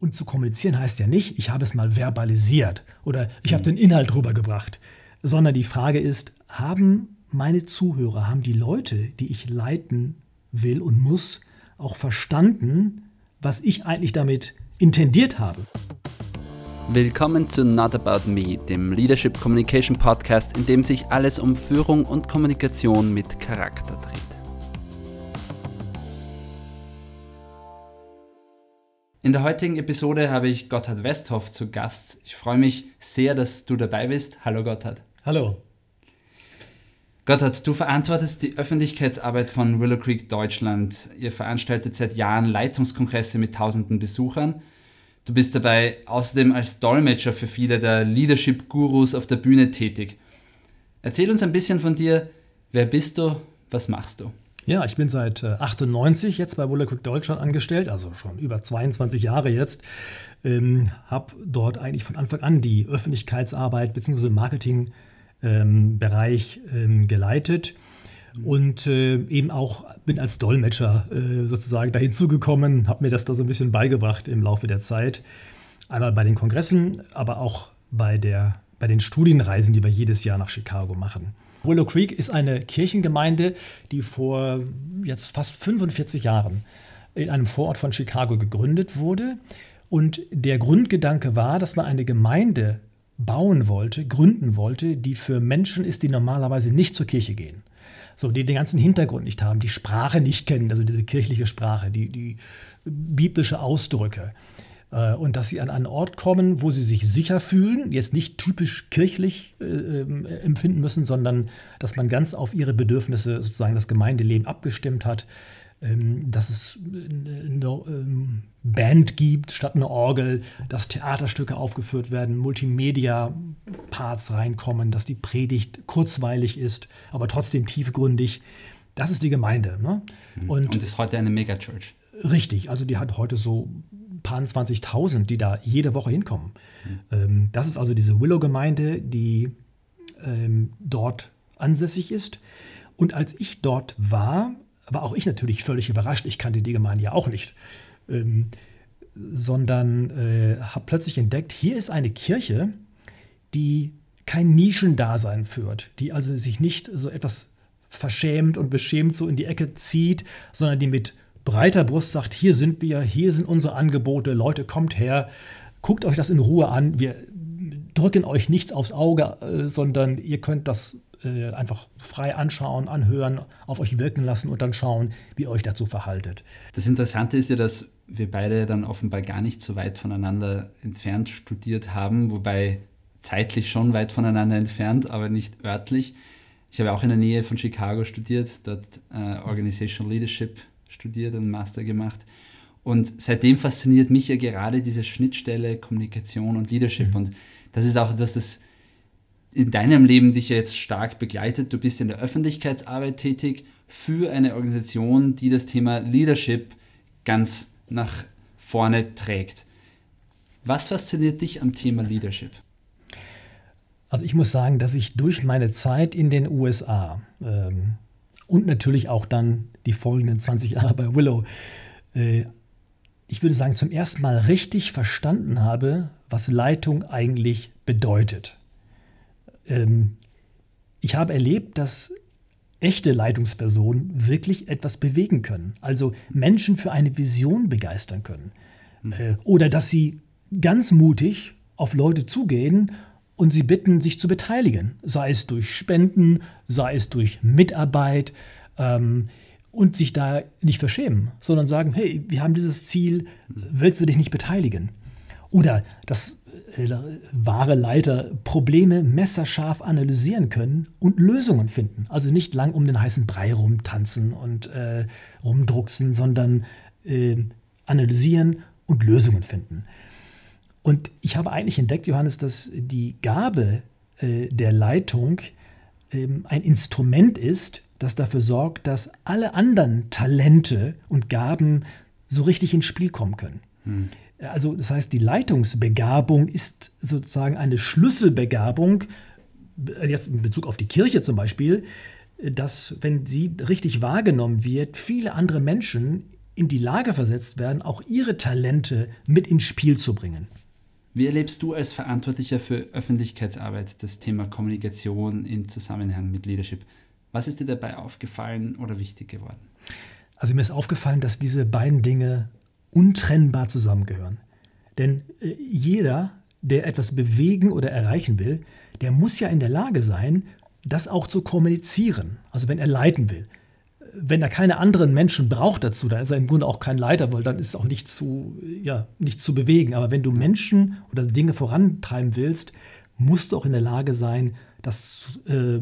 Und zu kommunizieren heißt ja nicht, ich habe es mal verbalisiert oder ich habe den Inhalt rübergebracht, sondern die Frage ist, haben meine Zuhörer, haben die Leute, die ich leiten will und muss, auch verstanden, was ich eigentlich damit intendiert habe? Willkommen zu Not About Me, dem Leadership Communication Podcast, in dem sich alles um Führung und Kommunikation mit Charakter dreht. In der heutigen Episode habe ich Gotthard Westhoff zu Gast. Ich freue mich sehr, dass du dabei bist. Hallo Gotthard. Hallo. Gotthard, du verantwortest die Öffentlichkeitsarbeit von Willow Creek Deutschland. Ihr veranstaltet seit Jahren Leitungskongresse mit tausenden Besuchern. Du bist dabei außerdem als Dolmetscher für viele der Leadership-Gurus auf der Bühne tätig. Erzähl uns ein bisschen von dir. Wer bist du? Was machst du? Ja, ich bin seit 98 äh, jetzt bei Quick Deutschland angestellt, also schon über 22 Jahre jetzt. Ähm, habe dort eigentlich von Anfang an die Öffentlichkeitsarbeit bzw. Marketingbereich ähm, ähm, geleitet und äh, eben auch bin als Dolmetscher äh, sozusagen dahin zugekommen, habe mir das da so ein bisschen beigebracht im Laufe der Zeit. Einmal bei den Kongressen, aber auch bei, der, bei den Studienreisen, die wir jedes Jahr nach Chicago machen. Willow Creek ist eine Kirchengemeinde, die vor jetzt fast 45 Jahren in einem Vorort von Chicago gegründet wurde. Und der Grundgedanke war, dass man eine Gemeinde bauen wollte, gründen wollte, die für Menschen ist, die normalerweise nicht zur Kirche gehen. So, die den ganzen Hintergrund nicht haben, die Sprache nicht kennen, also diese kirchliche Sprache, die, die biblische Ausdrücke. Äh, und dass sie an einen Ort kommen, wo sie sich sicher fühlen, jetzt nicht typisch kirchlich äh, ähm, empfinden müssen, sondern dass man ganz auf ihre Bedürfnisse sozusagen das Gemeindeleben abgestimmt hat, ähm, dass es eine ähm, Band gibt statt eine Orgel, dass Theaterstücke aufgeführt werden, Multimedia-Parts reinkommen, dass die Predigt kurzweilig ist, aber trotzdem tiefgründig. Das ist die Gemeinde. Ne? Mhm. Und, Und ist heute eine Megachurch. Richtig, also die hat heute so paar 20.000, die da jede Woche hinkommen. Mhm. das ist also diese Willow-Gemeinde, die ähm, dort ansässig ist. Und als ich dort war, war auch ich natürlich völlig überrascht. Ich kannte die Gemeinde ja auch nicht. Ähm, sondern äh, habe plötzlich entdeckt, hier ist eine Kirche, die kein Nischendasein führt, die also sich nicht so etwas verschämt und beschämt so in die Ecke zieht, sondern die mit breiter Brust sagt, hier sind wir, hier sind unsere Angebote, Leute, kommt her, guckt euch das in Ruhe an, wir drücken euch nichts aufs Auge, äh, sondern ihr könnt das äh, einfach frei anschauen, anhören, auf euch wirken lassen und dann schauen, wie ihr euch dazu verhaltet. Das Interessante ist ja, dass wir beide dann offenbar gar nicht so weit voneinander entfernt studiert haben, wobei zeitlich schon weit voneinander entfernt, aber nicht örtlich. Ich habe auch in der Nähe von Chicago studiert, dort äh, Organizational Leadership studiert, einen Master gemacht. Und seitdem fasziniert mich ja gerade diese Schnittstelle Kommunikation und Leadership. Mhm. Und das ist auch etwas, das in deinem Leben dich ja jetzt stark begleitet. Du bist in der Öffentlichkeitsarbeit tätig für eine Organisation, die das Thema Leadership ganz nach vorne trägt. Was fasziniert dich am Thema Leadership? Also ich muss sagen, dass ich durch meine Zeit in den USA ähm, und natürlich auch dann die folgenden 20 Jahre bei Willow, äh, ich würde sagen, zum ersten Mal richtig verstanden habe, was Leitung eigentlich bedeutet. Ähm, ich habe erlebt, dass echte Leitungspersonen wirklich etwas bewegen können, also Menschen für eine Vision begeistern können. Hm. Äh, oder dass sie ganz mutig auf Leute zugehen und sie bitten, sich zu beteiligen, sei es durch Spenden, sei es durch Mitarbeit ähm, und sich da nicht verschämen, sondern sagen, hey, wir haben dieses Ziel, willst du dich nicht beteiligen? Oder dass äh, wahre Leiter Probleme messerscharf analysieren können und Lösungen finden. Also nicht lang um den heißen Brei rumtanzen und äh, rumdrucksen, sondern äh, analysieren und Lösungen finden. Und ich habe eigentlich entdeckt, Johannes, dass die Gabe äh, der Leitung ähm, ein Instrument ist, das dafür sorgt, dass alle anderen Talente und Gaben so richtig ins Spiel kommen können. Hm. Also das heißt, die Leitungsbegabung ist sozusagen eine Schlüsselbegabung, jetzt in Bezug auf die Kirche zum Beispiel, dass, wenn sie richtig wahrgenommen wird, viele andere Menschen in die Lage versetzt werden, auch ihre Talente mit ins Spiel zu bringen. Wie erlebst du als Verantwortlicher für Öffentlichkeitsarbeit das Thema Kommunikation im Zusammenhang mit Leadership? Was ist dir dabei aufgefallen oder wichtig geworden? Also mir ist aufgefallen, dass diese beiden Dinge untrennbar zusammengehören. Denn äh, jeder, der etwas bewegen oder erreichen will, der muss ja in der Lage sein, das auch zu kommunizieren. Also wenn er leiten will. Wenn er keine anderen Menschen braucht dazu, dann ist er im Grunde auch kein Leiter, weil dann ist es auch nicht zu, ja, nicht zu bewegen. Aber wenn du Menschen oder Dinge vorantreiben willst, musst du auch in der Lage sein, das äh,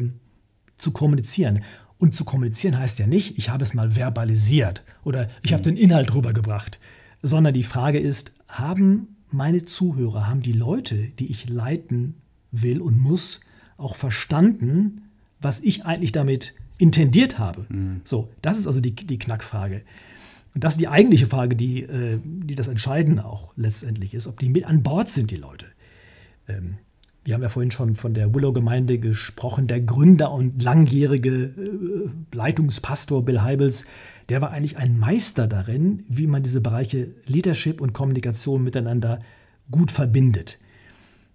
zu kommunizieren. Und zu kommunizieren heißt ja nicht, ich habe es mal verbalisiert oder ich habe mhm. den Inhalt rübergebracht, sondern die Frage ist, haben meine Zuhörer, haben die Leute, die ich leiten will und muss, auch verstanden, was ich eigentlich damit intendiert habe? Mhm. So, das ist also die, die Knackfrage. Und das ist die eigentliche Frage, die, äh, die das Entscheidende auch letztendlich ist, ob die mit an Bord sind, die Leute. Ähm, wir haben ja vorhin schon von der Willow-Gemeinde gesprochen. Der Gründer und langjährige äh, Leitungspastor Bill Heibels, der war eigentlich ein Meister darin, wie man diese Bereiche Leadership und Kommunikation miteinander gut verbindet.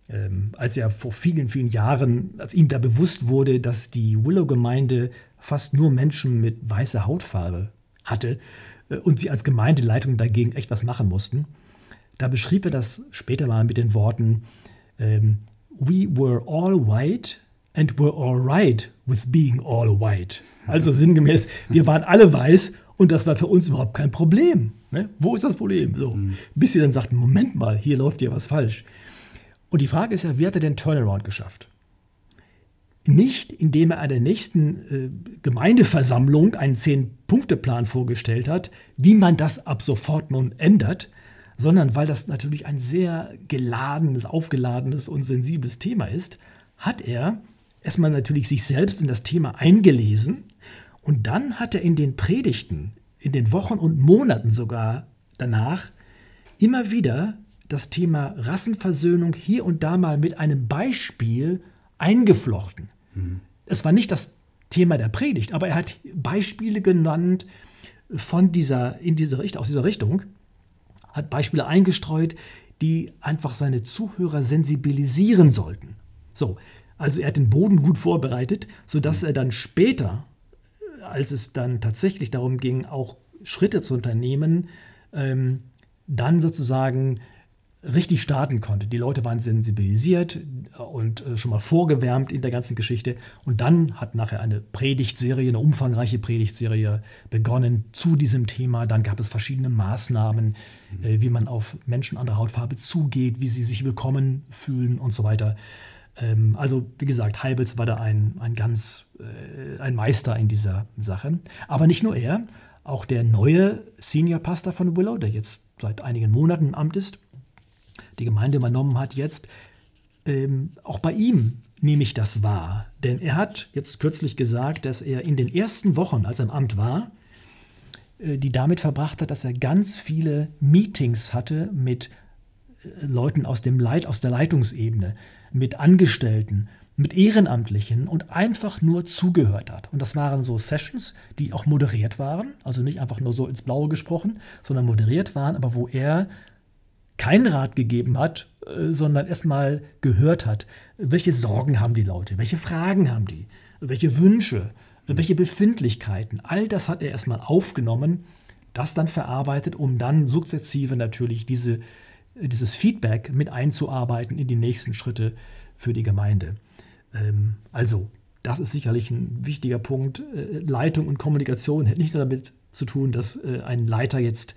Ähm, als er vor vielen, vielen Jahren, als ihm da bewusst wurde, dass die Willow-Gemeinde fast nur Menschen mit weißer Hautfarbe hatte äh, und sie als Gemeindeleitung dagegen echt was machen mussten, da beschrieb er das später mal mit den Worten, ähm, we were all white and were all right with being all white. Also sinngemäß, wir waren alle weiß und das war für uns überhaupt kein Problem. Ne? Wo ist das Problem? So, mhm. bis sie dann sagten, Moment mal, hier läuft ja was falsch. Und die Frage ist ja, wie hat er den Turnaround geschafft? Nicht, indem er an der nächsten äh, Gemeindeversammlung einen Zehn-Punkte-Plan vorgestellt hat, wie man das ab sofort nun ändert, sondern weil das natürlich ein sehr geladenes, aufgeladenes und sensibles Thema ist, hat er erstmal natürlich sich selbst in das Thema eingelesen und dann hat er in den Predigten, in den Wochen und Monaten sogar danach immer wieder das Thema Rassenversöhnung hier und da mal mit einem Beispiel eingeflochten. Mhm. Es war nicht das Thema der Predigt, aber er hat Beispiele genannt von dieser, in diese Richtung, aus dieser Richtung hat Beispiele eingestreut, die einfach seine Zuhörer sensibilisieren sollten. So, also er hat den Boden gut vorbereitet, sodass er dann später, als es dann tatsächlich darum ging, auch Schritte zu unternehmen, ähm, dann sozusagen richtig starten konnte. Die Leute waren sensibilisiert und äh, schon mal vorgewärmt in der ganzen Geschichte. Und dann hat nachher eine Predigtserie, eine umfangreiche Predigtserie begonnen zu diesem Thema. Dann gab es verschiedene Maßnahmen, mhm. äh, wie man auf Menschen anderer Hautfarbe zugeht, wie sie sich willkommen fühlen und so weiter. Ähm, also, wie gesagt, Heibels war da ein, ein ganz äh, ein Meister in dieser Sache. Aber nicht nur er, auch der neue Senior Pastor von Willow, der jetzt seit einigen Monaten im Amt ist, die Gemeinde übernommen hat jetzt, ähm, auch bei ihm nehme ich das wahr. Denn er hat jetzt kürzlich gesagt, dass er in den ersten Wochen, als er im Amt war, äh, die damit verbracht hat, dass er ganz viele Meetings hatte mit äh, Leuten aus, dem Leit, aus der Leitungsebene, mit Angestellten, mit Ehrenamtlichen und einfach nur zugehört hat. Und das waren so Sessions, die auch moderiert waren, also nicht einfach nur so ins Blaue gesprochen, sondern moderiert waren, aber wo er keinen Rat gegeben hat, äh, sondern erstmal gehört hat, welche Sorgen haben die Leute, welche Fragen haben die, welche Wünsche, welche Befindlichkeiten. All das hat er erstmal aufgenommen, das dann verarbeitet, um dann sukzessive natürlich diese, dieses Feedback mit einzuarbeiten in die nächsten Schritte für die Gemeinde. Ähm, also, das ist sicherlich ein wichtiger Punkt. Äh, Leitung und Kommunikation hat nicht nur damit zu tun, dass äh, ein Leiter jetzt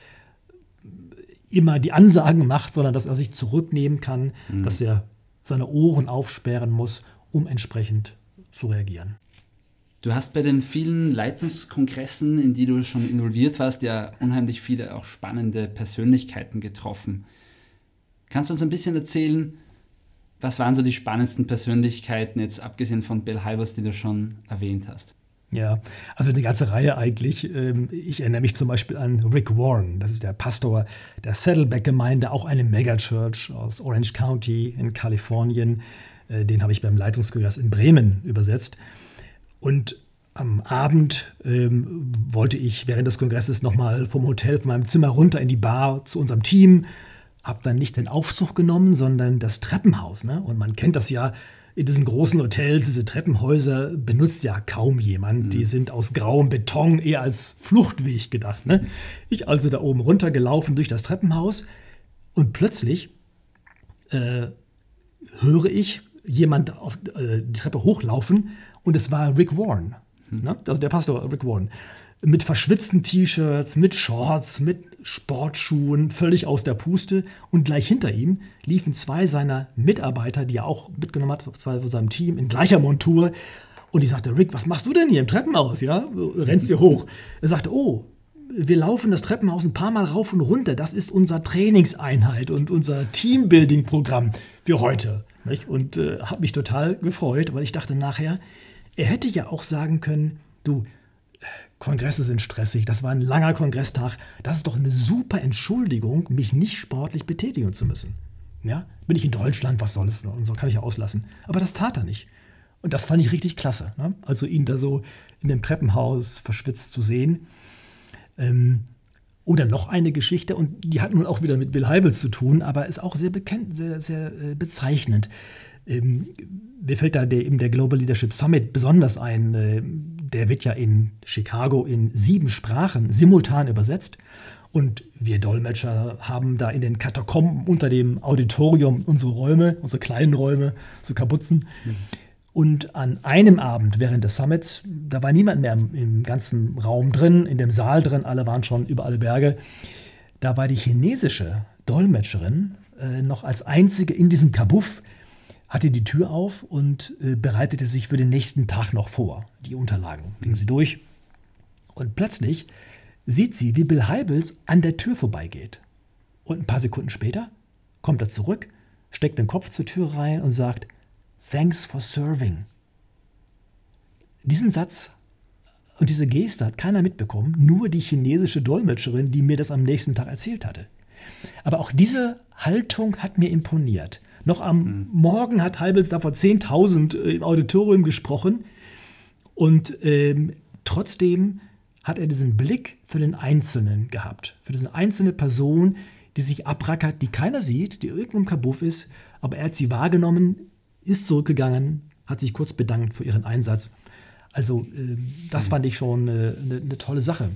immer die Ansagen macht, sondern dass er sich zurücknehmen kann, mhm. dass er seine Ohren aufsperren muss, um entsprechend zu reagieren. Du hast bei den vielen Leitungskongressen, in die du schon involviert warst, ja unheimlich viele auch spannende Persönlichkeiten getroffen. Kannst du uns ein bisschen erzählen, was waren so die spannendsten Persönlichkeiten, jetzt abgesehen von Bill Hybers, die du schon erwähnt hast? Ja, also eine ganze Reihe eigentlich. Ähm, ich erinnere mich zum Beispiel an Rick Warren, das ist der Pastor der Saddleback-Gemeinde, auch eine Megachurch aus Orange County in Kalifornien. Äh, den habe ich beim Leitungskongress in Bremen übersetzt. Und am Abend ähm, wollte ich während des Kongresses nochmal vom Hotel, von meinem Zimmer runter in die Bar zu unserem Team. Habe dann nicht den Aufzug genommen, sondern das Treppenhaus. Ne? Und man kennt das ja in diesen großen Hotels, diese Treppenhäuser benutzt ja kaum jemand. Mhm. Die sind aus grauem Beton eher als Fluchtweg gedacht. Ne? Ich also da oben runtergelaufen durch das Treppenhaus und plötzlich äh, höre ich jemand auf äh, die Treppe hochlaufen und es war Rick Warren. Hm. Ne? Also der Pastor Rick Warren. Mit verschwitzten T-Shirts, mit Shorts, mit Sportschuhen, völlig aus der Puste. Und gleich hinter ihm liefen zwei seiner Mitarbeiter, die er auch mitgenommen hat, zwei von seinem Team, in gleicher Montur. Und ich sagte, Rick, was machst du denn hier im Treppenhaus? Ja, rennst hier hoch. Er sagte, oh, wir laufen das Treppenhaus ein paar Mal rauf und runter. Das ist unser Trainingseinheit und unser Teambuilding-Programm für heute. Und äh, habe mich total gefreut, weil ich dachte nachher, er hätte ja auch sagen können, du, Kongresse sind stressig, das war ein langer Kongresstag, das ist doch eine super Entschuldigung, mich nicht sportlich betätigen zu müssen. Ja, bin ich in Deutschland, was soll es noch? Und so kann ich ja auslassen. Aber das tat er nicht. Und das fand ich richtig klasse. Ne? Also ihn da so in dem Treppenhaus verschwitzt zu sehen. Ähm, oder noch eine Geschichte, und die hat nun auch wieder mit Bill Heibels zu tun, aber ist auch sehr bekannt, sehr, sehr äh, bezeichnend. Ähm, mir fällt da der, eben der Global Leadership Summit besonders ein. Äh, der wird ja in Chicago in sieben Sprachen simultan übersetzt. Und wir Dolmetscher haben da in den Katakomben unter dem Auditorium unsere Räume, unsere kleinen Räume, so Kapuzen. Mhm. Und an einem Abend während des Summits, da war niemand mehr im, im, ganzen Raum drin, in dem Saal drin, alle waren schon über alle Berge. Da war die chinesische Dolmetscherin äh, noch als einzige in diesem Kabuff, hatte die Tür auf und äh, bereitete sich für den nächsten Tag noch vor. Die Unterlagen ging sie durch. Und plötzlich sieht sie, wie Bill Heibels an der Tür vorbeigeht. Und ein paar Sekunden später kommt er zurück, steckt den Kopf zur Tür rein und sagt, Thanks for serving. Diesen Satz und diese Geste hat keiner mitbekommen, nur die chinesische Dolmetscherin, die mir das am nächsten Tag erzählt hatte. Aber auch diese Haltung hat mir imponiert. Noch am mhm. Morgen hat Halbels da vor 10.000 äh, im Auditorium gesprochen und ähm, trotzdem hat er diesen Blick für den Einzelnen gehabt, für diese einzelne Person, die sich abrackert, die keiner sieht, die irgendwo im Kabuff ist, aber er hat sie wahrgenommen, ist zurückgegangen, hat sich kurz bedankt für ihren Einsatz. Also äh, das fand ich schon eine, eine, eine tolle Sache.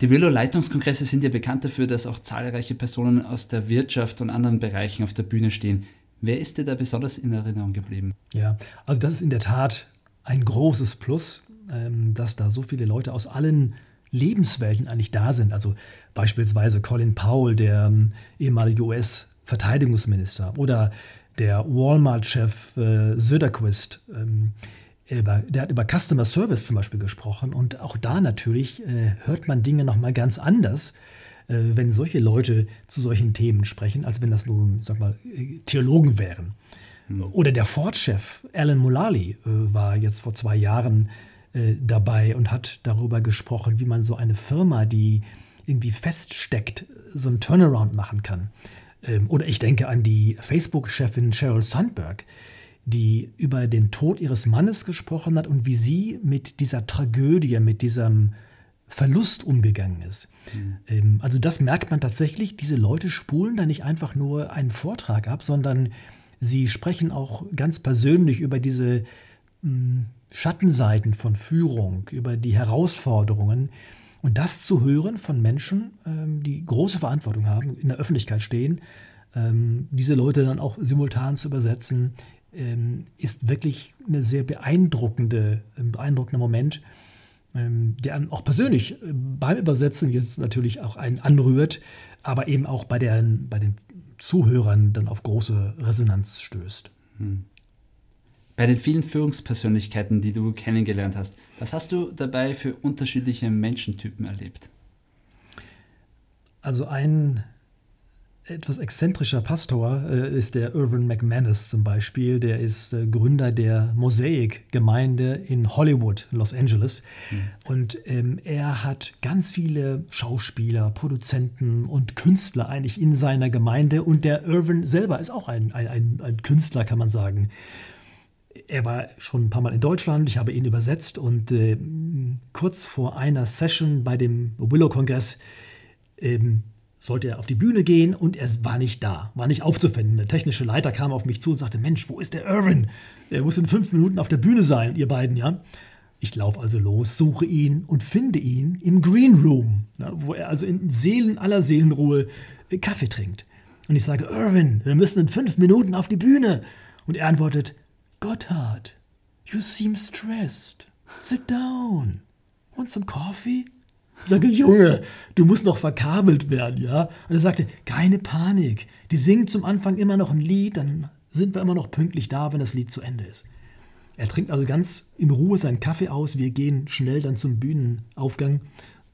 Die Willow-Leitungskongresse sind ja bekannt dafür, dass auch zahlreiche Personen aus der Wirtschaft und anderen Bereichen auf der Bühne stehen. Wer ist dir da besonders in Erinnerung geblieben? Ja, also das ist in der Tat ein großes Plus, ähm, dass da so viele Leute aus allen Lebenswelten eigentlich da sind. Also beispielsweise Colin Powell, der ähm, ehemalige US-Verteidigungsminister, oder der Walmart-Chef äh, Söderquist, ähm, der hat über Customer Service zum Beispiel gesprochen und auch da natürlich äh, hört man Dinge nochmal ganz anders, wenn solche Leute zu solchen Themen sprechen, als wenn das nun, sag mal, Theologen wären. Mhm. Oder der Ford-Chef Alan Mulally äh, war jetzt vor zwei Jahren äh, dabei und hat darüber gesprochen, wie man so eine Firma, die irgendwie feststeckt, so einen Turnaround machen kann. Ähm, oder ich denke an die Facebook-Chefin Sheryl Sandberg, die über den Tod ihres Mannes gesprochen hat und wie sie mit dieser Tragödie, mit diesem Verlust umgegangen ist. Mhm. Also das merkt man tatsächlich, diese Leute spulen da nicht einfach nur einen Vortrag ab, sondern sie sprechen auch ganz persönlich über diese hm, Schattenseiten von Führung, über die Herausforderungen. Und das zu hören von Menschen, ähm, die große Verantwortung haben, in der Öffentlichkeit stehen, ähm, diese Leute dann auch simultan zu übersetzen, ähm, ist wirklich eine sehr beeindruckende, ein beeindruckender Moment, der auch persönlich äh, beim Übersetzen jetzt natürlich auch einen anrührt, aber eben auch bei, der, bei den Zuhörern dann auf große Resonanz stößt. Hm. Bei den vielen Führungspersönlichkeiten, die du kennengelernt hast, was hast du dabei für unterschiedliche Menschentypen erlebt? Also ein etwas exzentrischer Pastor äh, ist der Irvin McManus zum Beispiel. Der ist äh, Gründer der Mosaic-Gemeinde in Hollywood, Los Angeles. Mhm. Und ähm, er hat ganz viele Schauspieler, Produzenten und Künstler eigentlich in seiner Gemeinde. Und der Irvin selber ist auch ein, ein, ein, ein Künstler, kann man sagen er war schon ein paar Mal in Deutschland, ich habe ihn übersetzt und äh, kurz vor einer Session bei dem Willow-Kongress ähm, sollte er auf die Bühne gehen und er war nicht da, war nicht aufzufinden. Der technische Leiter kam auf mich zu und sagte, Mensch, wo ist der Irwin? Er muss in fünf Minuten auf der Bühne sein, ihr beiden, ja. Ich laufe also los, suche ihn und finde ihn im Green Room, wo er also in Seelen aller Seelenruhe äh, Kaffee trinkt. Und ich sage, Irwin, wir müssen in fünf Minuten auf die Bühne. Und er antwortet, Gotthard, you seem stressed. Sit down. Want some coffee? Ich sage, Junge, du musst noch verkabelt werden, ja? Und er sagte, keine Panik. Die singen zum Anfang immer noch ein Lied, dann sind wir immer noch pünktlich da, wenn das Lied zu Ende ist. Er trinkt also ganz in Ruhe seinen Kaffee aus. Wir gehen schnell dann zum Bühnenaufgang.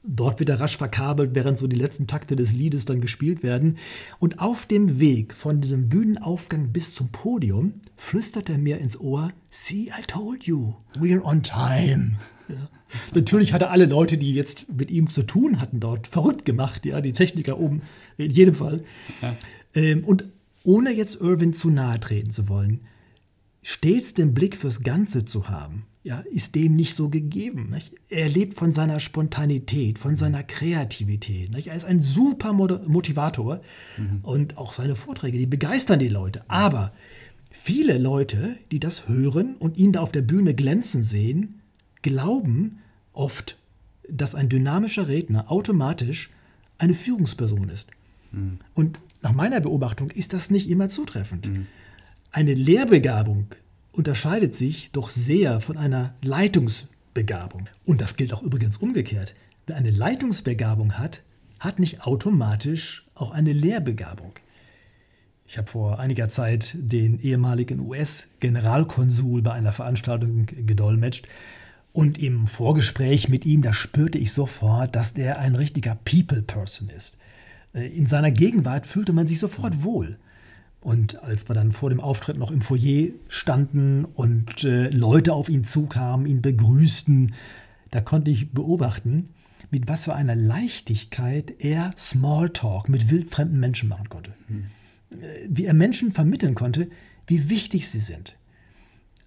Dort wird er rasch verkabelt, während so die letzten Takte des Liedes dann gespielt werden. Und auf dem Weg von diesem Bühnenaufgang bis zum Podium flüstert er mir ins Ohr: See, I told you, we're on time. Ja. Natürlich hat er alle Leute, die jetzt mit ihm zu tun hatten, dort verrückt gemacht. Ja, die Techniker oben, in jedem Fall. Ja. Ähm, und ohne jetzt Irwin zu nahe treten zu wollen, stets den Blick fürs Ganze zu haben, ja, ist dem nicht so gegeben. Nicht? Er lebt von seiner Spontanität, von seiner Kreativität. Nicht? Er ist ein super Motivator mhm. und auch seine Vorträge, die begeistern die Leute. Aber viele Leute, die das hören und ihn da auf der Bühne glänzen sehen, glauben oft, dass ein dynamischer Redner automatisch eine Führungsperson ist. Mhm. Und nach meiner Beobachtung ist das nicht immer zutreffend. Mhm. Eine Lehrbegabung unterscheidet sich doch sehr von einer Leitungsbegabung. Und das gilt auch übrigens umgekehrt. Wer eine Leitungsbegabung hat, hat nicht automatisch auch eine Lehrbegabung. Ich habe vor einiger Zeit den ehemaligen US-Generalkonsul bei einer Veranstaltung gedolmetscht und im Vorgespräch mit ihm, da spürte ich sofort, dass der ein richtiger People-Person ist. Äh, in seiner Gegenwart fühlte man sich sofort wohl. Und als wir dann vor dem Auftritt noch im Foyer standen und äh, Leute auf ihn zukamen, ihn begrüßten, da konnte ich beobachten, mit was für einer Leichtigkeit er Smalltalk mit wildfremden Menschen machen konnte. Hm. Wie er Menschen vermitteln konnte, wie wichtig sie sind.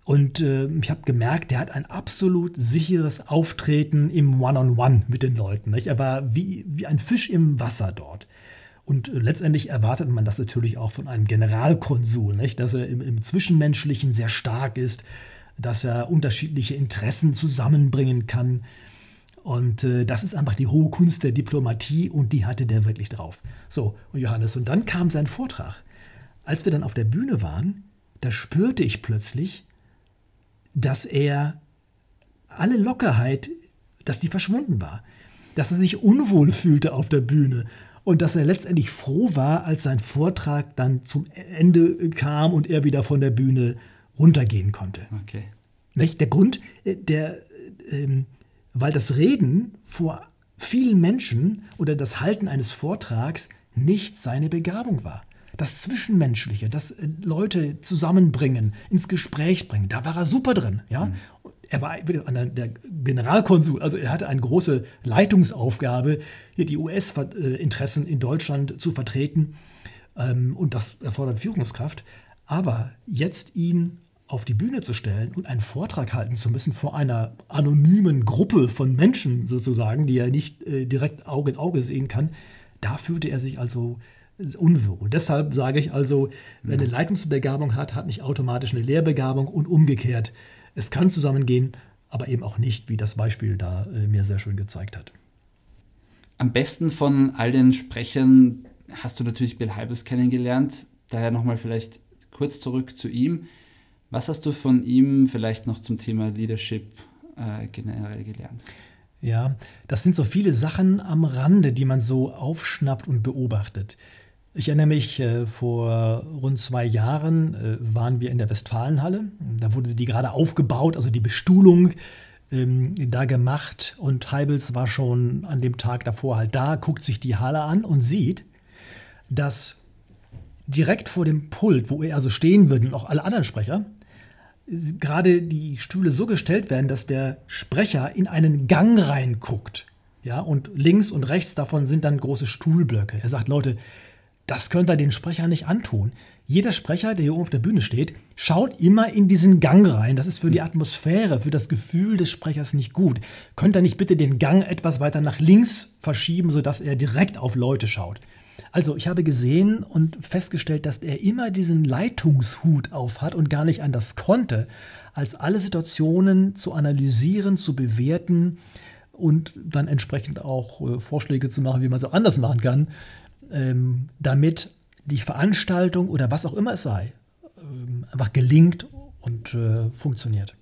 Und äh, ich habe gemerkt, der hat ein absolut sicheres Auftreten im One-on-One -on -One mit den Leuten. Nicht? Er war wie, wie ein Fisch im Wasser dort. Und äh, letztendlich erwartet man das natürlich auch von einem Generalkonsul, nicht? dass er im, im Zwischenmenschlichen sehr stark ist, dass er unterschiedliche Interessen zusammenbringen kann. Und äh, das ist einfach die hohe Kunst der Diplomatie und die hatte der wirklich drauf. So, und Johannes, und dann kam sein Vortrag. Als wir dann auf der Bühne waren, da spürte ich plötzlich, dass er alle Lockerheit, dass die verschwunden war. Dass er sich unwohl fühlte auf der Bühne und dass er letztendlich froh war, als sein Vortrag dann zum Ende kam und er wieder von der Bühne runtergehen konnte. Okay. Nicht? Der Grund, äh, der, ähm, weil das Reden vor vielen Menschen oder das Halten eines Vortrags nicht seine Begabung war. Das Zwischenmenschliche, das äh, Leute zusammenbringen, ins Gespräch bringen, da war er super drin. Ja? Mhm er war der Generalkonsul, also er hatte eine große Leitungsaufgabe, hier die US-Interessen in Deutschland zu vertreten. Ähm, und das erfordert Führungskraft. Aber jetzt ihn auf die Bühne zu stellen und einen Vortrag halten zu müssen vor einer anonymen Gruppe von Menschen sozusagen, die er nicht äh, direkt Auge in Auge sehen kann, da fühlte er sich also unwohl. Deshalb sage ich also, wer eine Leitungsbegabung hat, hat nicht automatisch eine Lehrbegabung und umgekehrt. Es kann zusammengehen, aber eben auch nicht, wie das Beispiel da äh, mir sehr schön gezeigt hat. Am besten von all den Sprechern hast du natürlich Bill Hybels kennengelernt. Daher nochmal vielleicht kurz zurück zu ihm. Was hast du von ihm vielleicht noch zum Thema Leadership äh, generell gelernt? Ja, das sind so viele Sachen am Rande, die man so aufschnappt und beobachtet. Ich erinnere mich, äh, vor rund zwei Jahren äh, waren wir in der Westfalenhalle. Da wurde die gerade aufgebaut, also die Bestuhlung ähm, da gemacht. Und Heibels war schon an dem Tag davor halt da, guckt sich die Halle an und sieht, dass direkt vor dem Pult, wo er also stehen würde und auch alle anderen Sprecher, gerade die Stühle so gestellt werden, dass der Sprecher in einen Gang reinguckt. Ja, und links und rechts davon sind dann große Stuhlblöcke. Er sagt, Leute, das könnt ihr den Sprecher nicht antun. Jeder Sprecher, der hier oben auf der Bühne steht, schaut immer in diesen Gang rein. Das ist für die Atmosphäre, für das Gefühl des Sprechers nicht gut. Könnt ihr nicht bitte den Gang etwas weiter nach links verschieben, sodass er direkt auf Leute schaut? Also, ich habe gesehen und festgestellt, dass er immer diesen Leitungshut auf hat und gar nicht anders konnte, als alle Situationen zu analysieren, zu bewerten und dann entsprechend auch äh, Vorschläge zu machen, wie man es auch anders machen kann, ähm, damit die Veranstaltung oder was auch immer es sei, ähm, einfach gelingt und äh, funktioniert.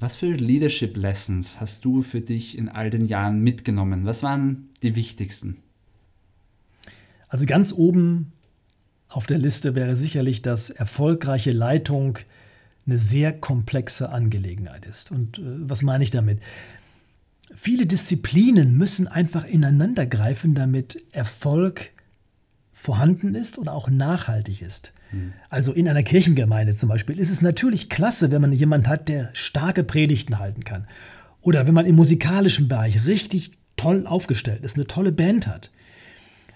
Was für Leadership Lessons hast du für dich in all den Jahren mitgenommen? Was waren die wichtigsten? Also ganz oben auf der Liste wäre sicherlich, dass erfolgreiche Leitung eine sehr komplexe Angelegenheit ist. Und äh, was meine ich damit? Viele Disziplinen müssen einfach ineinandergreifen, damit Erfolg vorhanden ist oder auch nachhaltig ist. Mhm. Also in einer Kirchengemeinde zum Beispiel ist es natürlich klasse, wenn man jemanden hat, der starke Predigten halten kann. Oder wenn man im musikalischen Bereich richtig toll aufgestellt ist, eine tolle Band hat.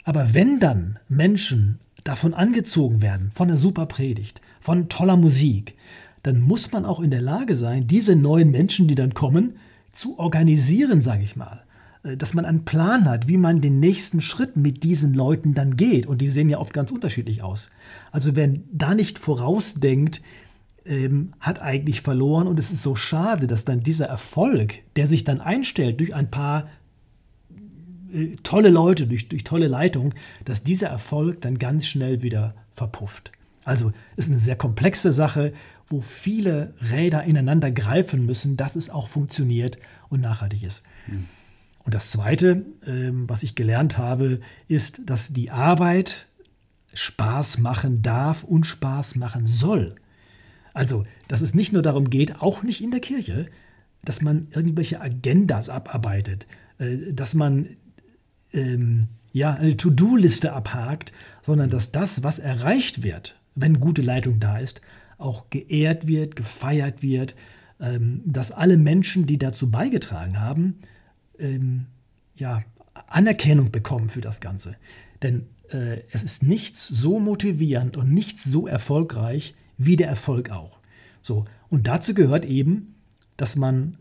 Aber wenn dann Menschen davon angezogen werden, von einer super Predigt, von toller Musik, dann muss man auch in der Lage sein, diese neuen Menschen, die dann kommen, zu organisieren, sage ich mal. Äh, dass man einen Plan hat, wie man den nächsten Schritt mit diesen Leuten dann geht. Und die sehen ja oft ganz unterschiedlich aus. Also wer da nicht vorausdenkt, ähm, hat eigentlich verloren. Und es ist so schade, dass dann dieser Erfolg, der sich dann einstellt durch ein paar äh, tolle Leute, durch, durch tolle Leitung, dass dieser Erfolg dann ganz schnell wieder verpufft. Also ist eine sehr komplexe Sache, wo viele Räder ineinander greifen müssen, dass es auch funktioniert und nachhaltig ist. Mhm. Und das Zweite, ähm, was ich gelernt habe, ist, dass die Arbeit Spaß machen darf und Spaß machen soll. Also, dass es nicht nur darum geht, auch nicht in der Kirche, dass man irgendwelche Agendas abarbeitet, äh, dass man ähm, ja, eine To-Do-Liste abhakt, sondern dass das, was erreicht wird, wenn gute Leitung da ist, auch geehrt wird, gefeiert wird, ähm, dass alle Menschen, die dazu beigetragen haben, ähm, ja, Anerkennung bekommen für das Ganze. Denn äh, es ist nichts so motivierend und nichts so erfolgreich wie der Erfolg auch. So, und dazu gehört eben, dass man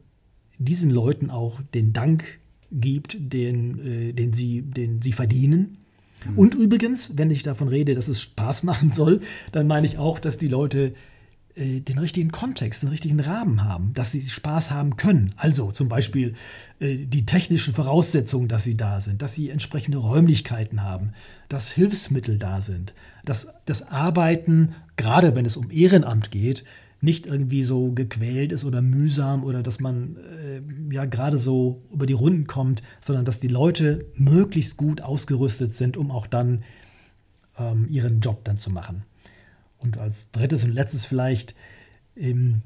diesen Leuten auch den Dank gibt, den, äh, den, sie, den sie verdienen. Mhm. Und übrigens, wenn ich davon rede, dass es Spaß machen soll, dann meine ich auch, dass die Leute äh, den richtigen Kontext, den richtigen Rahmen haben, dass sie Spaß haben können. Also zum Beispiel äh, die technischen Voraussetzungen, dass sie da sind, dass sie entsprechende Räumlichkeiten haben, dass Hilfsmittel da sind, dass das Arbeiten, gerade wenn es um Ehrenamt geht, nicht irgendwie so gequält ist oder mühsam oder dass man äh, ja gerade so über die Runden kommt, sondern dass die Leute möglichst gut ausgerüstet sind, um auch dann ähm, ihren Job dann zu machen. Und als drittes und letztes vielleicht ähm,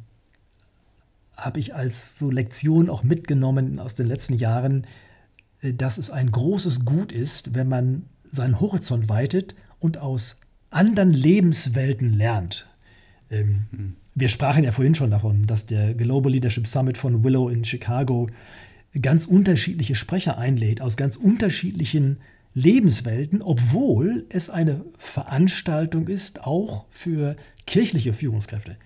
habe ich als so Lektion auch mitgenommen aus den letzten Jahren, äh, dass es ein großes Gut ist, wenn man seinen Horizont weitet und aus anderen Lebenswelten lernt. Ähm, mhm. Wir sprachen ja vorhin schon davon, dass der Global Leadership Summit von Willow in Chicago ganz unterschiedliche Sprecher einlädt aus ganz unterschiedlichen Lebenswelten, obwohl es eine Veranstaltung ist, auch für kirchliche Führungskräfte.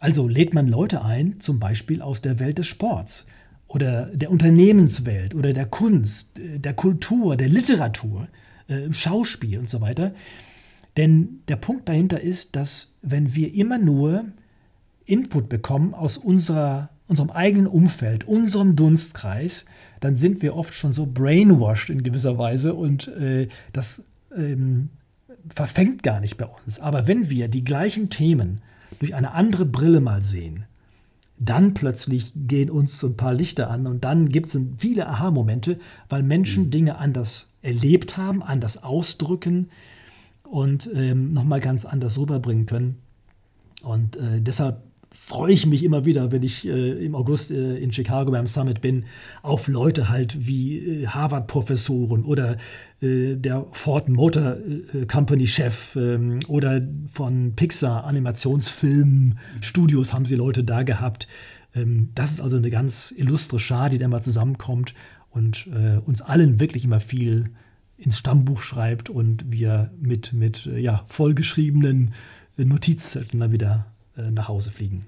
Also lädt man Leute ein, zum Beispiel aus der Welt des Sports oder der Unternehmenswelt oder der Kunst, der Kultur, der Literatur, äh, Schauspiel und so weiter. Denn der Punkt dahinter ist, dass wenn wir immer nur Input bekommen aus unserer, unserem eigenen Umfeld, unserem Dunstkreis, dann sind wir oft schon so brainwashed in gewisser Weise und äh, das ähm, verfängt gar nicht bei uns. Aber wenn wir die gleichen Themen durch eine andere Brille mal sehen, dann plötzlich gehen uns so ein paar Lichter an und dann gibt es viele Aha-Momente, weil Menschen mhm. Dinge anders erlebt haben, anders ausdrücken und ähm, nochmal ganz anders rüberbringen können. Und äh, deshalb freue ich mich immer wieder, wenn ich äh, im August äh, in Chicago beim Summit bin, auf Leute halt wie äh, Harvard-Professoren oder äh, der Ford Motor äh, Company-Chef ähm, oder von Pixar Animationsfilm-Studios haben sie Leute da gehabt. Ähm, das ist also eine ganz illustre Schar, die da mal zusammenkommt und äh, uns allen wirklich immer viel ins Stammbuch schreibt und wir mit, mit ja, vollgeschriebenen Notizzetteln dann wieder äh, nach Hause fliegen.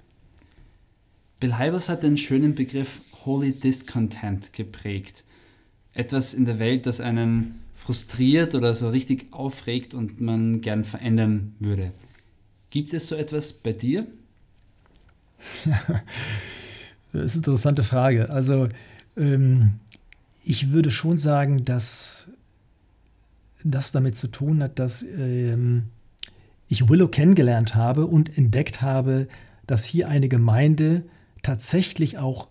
Bill Hybels hat den schönen Begriff Holy Discontent geprägt. Etwas in der Welt, das einen frustriert oder so richtig aufregt und man gern verändern würde. Gibt es so etwas bei dir? das ist eine interessante Frage. Also ähm, ich würde schon sagen, dass das damit zu tun hat, dass ähm, ich Willow kennengelernt habe und entdeckt habe, dass hier eine Gemeinde tatsächlich auch,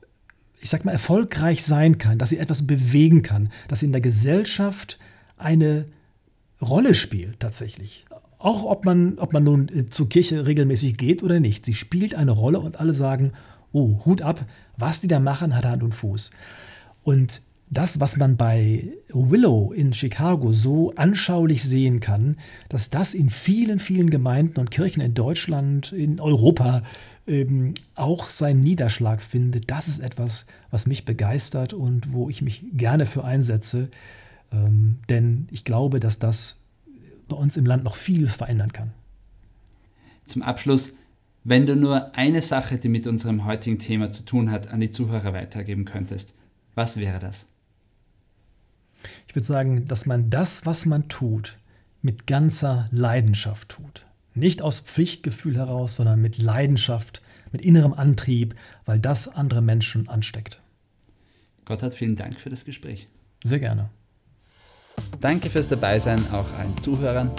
ich sag mal, erfolgreich sein kann, dass sie etwas bewegen kann, dass sie in der Gesellschaft eine Rolle spielt tatsächlich. Auch ob man, ob man nun äh, zur Kirche regelmäßig geht oder nicht. Sie spielt eine Rolle und alle sagen, oh, Hut ab, was die da machen, hat Hand und Fuß. Und das, was man bei Willow in Chicago so anschaulich sehen kann, dass das in vielen, vielen Gemeinden und Kirchen in Deutschland, in Europa ähm, auch seinen Niederschlag findet, das ist etwas, was mich begeistert und wo ich mich gerne für einsetze. Ähm, denn ich glaube, dass das bei uns im Land noch viel verändern kann. Zum Abschluss, wenn du nur eine Sache, die mit unserem heutigen Thema zu tun hat, an die Zuhörer weitergeben könntest, was wäre das? Ich würde sagen, dass man das, was man tut, mit ganzer Leidenschaft tut. Nicht aus Pflichtgefühl heraus, sondern mit Leidenschaft, mit innerem Antrieb, weil das andere Menschen ansteckt. Gott hat vielen Dank für das Gespräch. Sehr gerne. Danke fürs Dabeisein auch allen Zuhörern.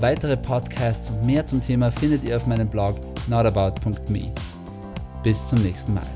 Weitere Podcasts und mehr zum Thema findet ihr auf meinem Blog notabout.me. Bis zum nächsten Mal.